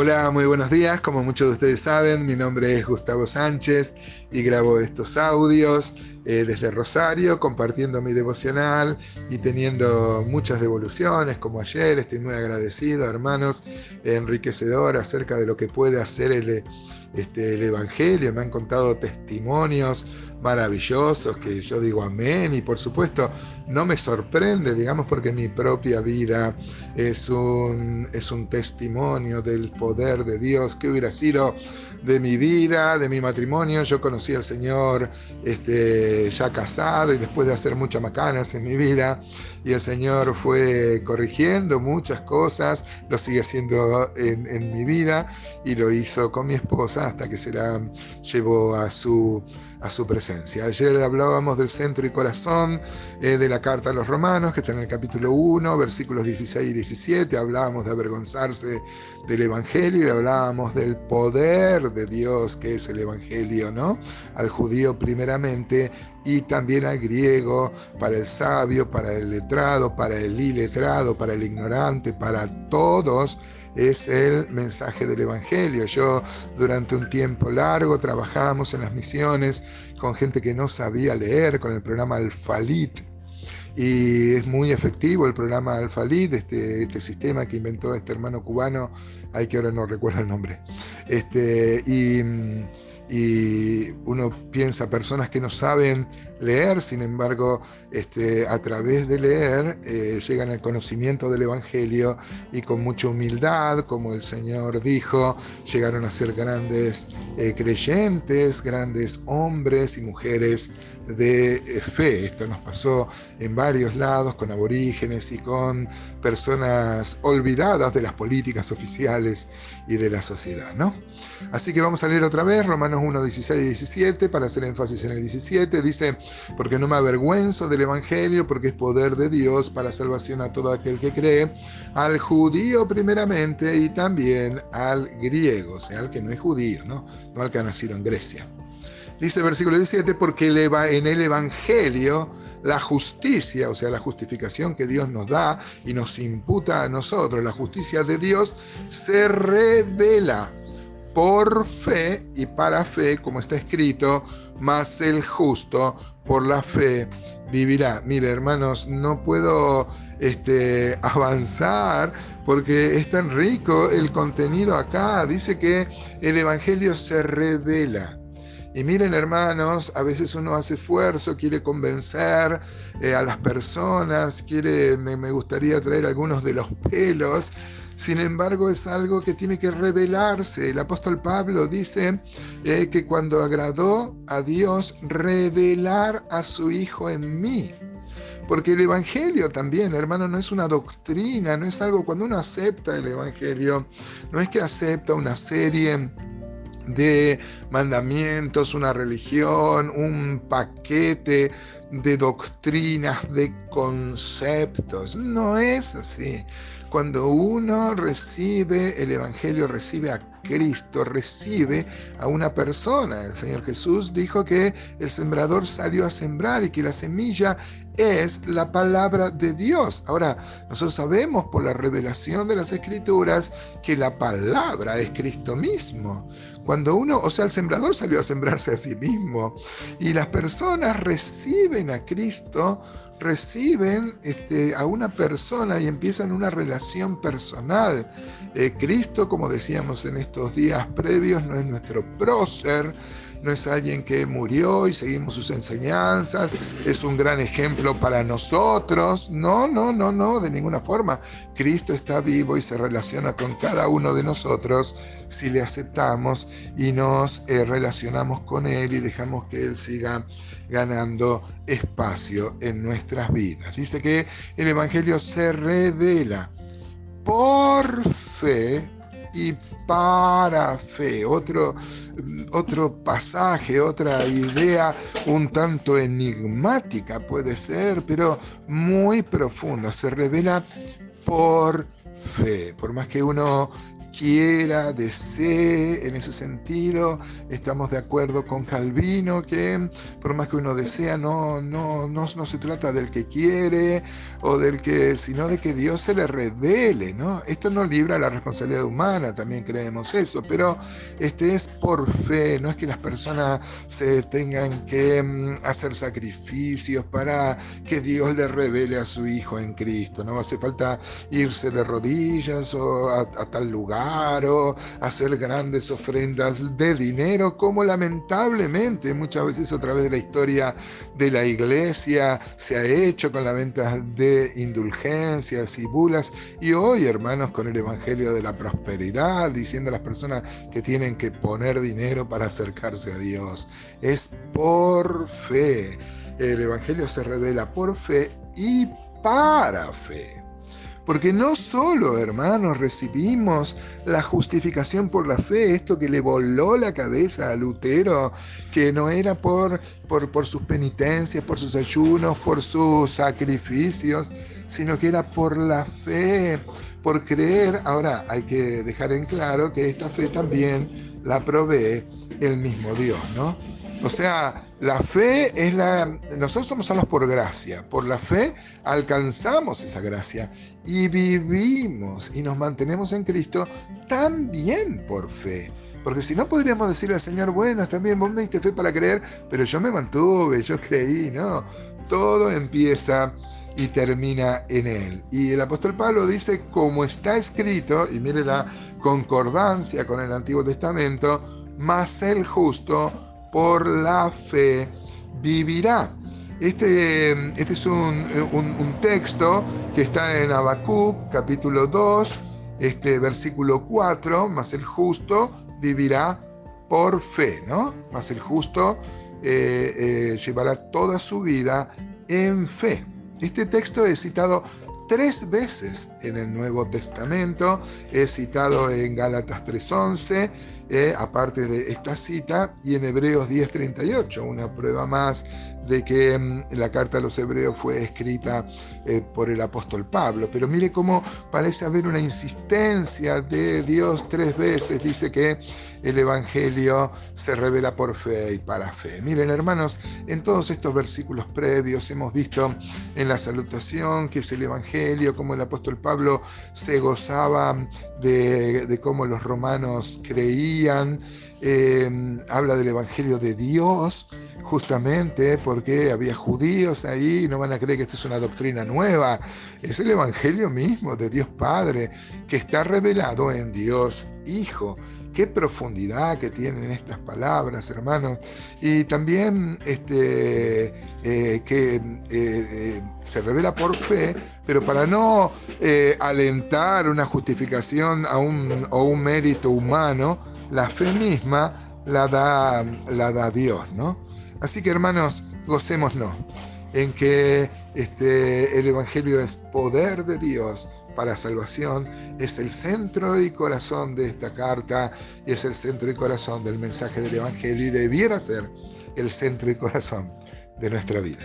Hola, muy buenos días. Como muchos de ustedes saben, mi nombre es Gustavo Sánchez y grabo estos audios eh, desde Rosario, compartiendo mi devocional y teniendo muchas devoluciones, como ayer. Estoy muy agradecido, hermanos, enriquecedor acerca de lo que puede hacer el, este, el Evangelio. Me han contado testimonios maravillosos que yo digo amén y por supuesto no me sorprende, digamos, porque mi propia vida es un, es un testimonio del poder de Dios que hubiera sido de mi vida, de mi matrimonio. Yo conocí al Señor este, ya casado y después de hacer muchas macanas en mi vida y el Señor fue corrigiendo muchas cosas, lo sigue haciendo en, mi vida y lo hizo con mi esposa hasta que se la llevó a su a su presencia. Ayer hablábamos del centro y corazón eh, de la carta a los romanos, que está en el capítulo 1, versículos 16 y 17. Hablábamos de avergonzarse del Evangelio y hablábamos del poder de Dios que es el Evangelio, ¿no? Al judío primeramente y también al griego, para el sabio, para el letrado, para el iletrado, para el ignorante, para todos es el mensaje del Evangelio. Yo durante un tiempo largo trabajábamos en las misiones con gente que no sabía leer, con el programa Alfalit. Y es muy efectivo el programa Alfalit, este, este sistema que inventó este hermano cubano, hay que ahora no recuerdo el nombre. Este, y y uno piensa personas que no saben leer, sin embargo, este, a través de leer eh, llegan al conocimiento del Evangelio y con mucha humildad, como el Señor dijo, llegaron a ser grandes eh, creyentes, grandes hombres y mujeres de eh, fe. Esto nos pasó en varios lados con aborígenes y con personas olvidadas de las políticas oficiales y de la sociedad, ¿no? Así que vamos a leer otra vez Romanos 1, 16 y 17 para hacer énfasis en el 17. Dice, porque no me avergüenzo del Evangelio, porque es poder de Dios para salvación a todo aquel que cree, al judío primeramente y también al griego, o sea, al que no es judío, ¿no? No al que ha nacido en Grecia. Dice versículo 17, porque en el Evangelio la justicia, o sea, la justificación que Dios nos da y nos imputa a nosotros, la justicia de Dios, se revela por fe y para fe, como está escrito, más el justo por la fe vivirá. Mire, hermanos, no puedo este, avanzar porque es tan rico el contenido acá. Dice que el Evangelio se revela. Y miren hermanos, a veces uno hace esfuerzo, quiere convencer eh, a las personas, quiere, me, gustaría traer algunos de los pelos, sin embargo es algo que tiene que revelarse. El apóstol Pablo dice eh, que cuando agradó a Dios, revelar a su Hijo en mí. Porque el Evangelio también, hermano, no es una doctrina, no es algo cuando uno acepta el Evangelio, no es que acepta una serie de mandamientos, una religión, un paquete de doctrinas, de conceptos. No es así. Cuando uno recibe el Evangelio, recibe a Cristo, recibe a una persona. El Señor Jesús dijo que el sembrador salió a sembrar y que la semilla es la palabra de Dios. Ahora, nosotros sabemos por la revelación de las Escrituras que la palabra es Cristo mismo. Cuando uno, o sea, el sembrador salió a sembrarse a sí mismo y las personas reciben a Cristo, reciben este, a una persona y empiezan una relación personal. Eh, Cristo, como decíamos en estos días previos, no es nuestro prócer, no es alguien que murió y seguimos sus enseñanzas, es un gran ejemplo para nosotros. No, no, no, no, de ninguna forma. Cristo está vivo y se relaciona con cada uno de nosotros si le aceptamos y nos eh, relacionamos con Él y dejamos que Él siga ganando espacio en nuestras vidas. Dice que el Evangelio se revela por fe y para fe. Otro, otro pasaje, otra idea un tanto enigmática puede ser, pero muy profunda. Se revela por fe. Por más que uno quiera, desee, en ese sentido estamos de acuerdo con Calvino que por más que uno desea, no, no, no, no se trata del que quiere o del que, sino de que Dios se le revele, ¿no? Esto no libra la responsabilidad humana, también creemos eso, pero este es por fe, no es que las personas se tengan que mm, hacer sacrificios para que Dios le revele a su Hijo en Cristo, no hace falta irse de rodillas o a tal lugar hacer grandes ofrendas de dinero, como lamentablemente muchas veces a través de la historia de la iglesia se ha hecho con la venta de indulgencias y bulas. Y hoy, hermanos, con el Evangelio de la Prosperidad, diciendo a las personas que tienen que poner dinero para acercarse a Dios. Es por fe. El Evangelio se revela por fe y para fe. Porque no solo, hermanos, recibimos la justificación por la fe, esto que le voló la cabeza a Lutero, que no era por, por, por sus penitencias, por sus ayunos, por sus sacrificios, sino que era por la fe, por creer. Ahora hay que dejar en claro que esta fe también la provee el mismo Dios, ¿no? O sea, la fe es la... Nosotros somos salvos por gracia. Por la fe alcanzamos esa gracia y vivimos y nos mantenemos en Cristo también por fe. Porque si no podríamos decirle al Señor, bueno, también vos me diste fe para creer, pero yo me mantuve, yo creí, no. Todo empieza y termina en Él. Y el apóstol Pablo dice, como está escrito, y mire la concordancia con el Antiguo Testamento, más el justo por la fe vivirá. Este, este es un, texto que está en Habacuc, capítulo 2, este versículo 4, más el justo vivirá por fe, ¿no? Más el justo eh, eh, llevará toda su vida en fe. Este texto es citado tres veces en el Nuevo Testamento, es citado en Gálatas 3.11, eh, aparte de esta cita, y en Hebreos 10:38, una prueba más de que mm, la carta a los hebreos fue escrita eh, por el apóstol Pablo. Pero mire cómo parece haber una insistencia de Dios tres veces. Dice que el Evangelio se revela por fe y para fe. Miren hermanos, en todos estos versículos previos hemos visto en la salutación que es el Evangelio, como el apóstol Pablo se gozaba de cómo los romanos creían. Eh, habla del Evangelio de Dios, justamente porque había judíos ahí, no van a creer que esto es una doctrina nueva, es el Evangelio mismo de Dios Padre, que está revelado en Dios Hijo. Qué profundidad que tienen estas palabras, hermanos. Y también este, eh, que eh, se revela por fe, pero para no alentar una justificación a un, o un mérito humano, la fe misma la da, la da Dios, ¿no? Así que hermanos, gocémonos en que este, el Evangelio es poder de Dios para salvación, es el centro y corazón de esta carta y es el centro y corazón del mensaje del Evangelio y debiera ser el centro y corazón de nuestra vida.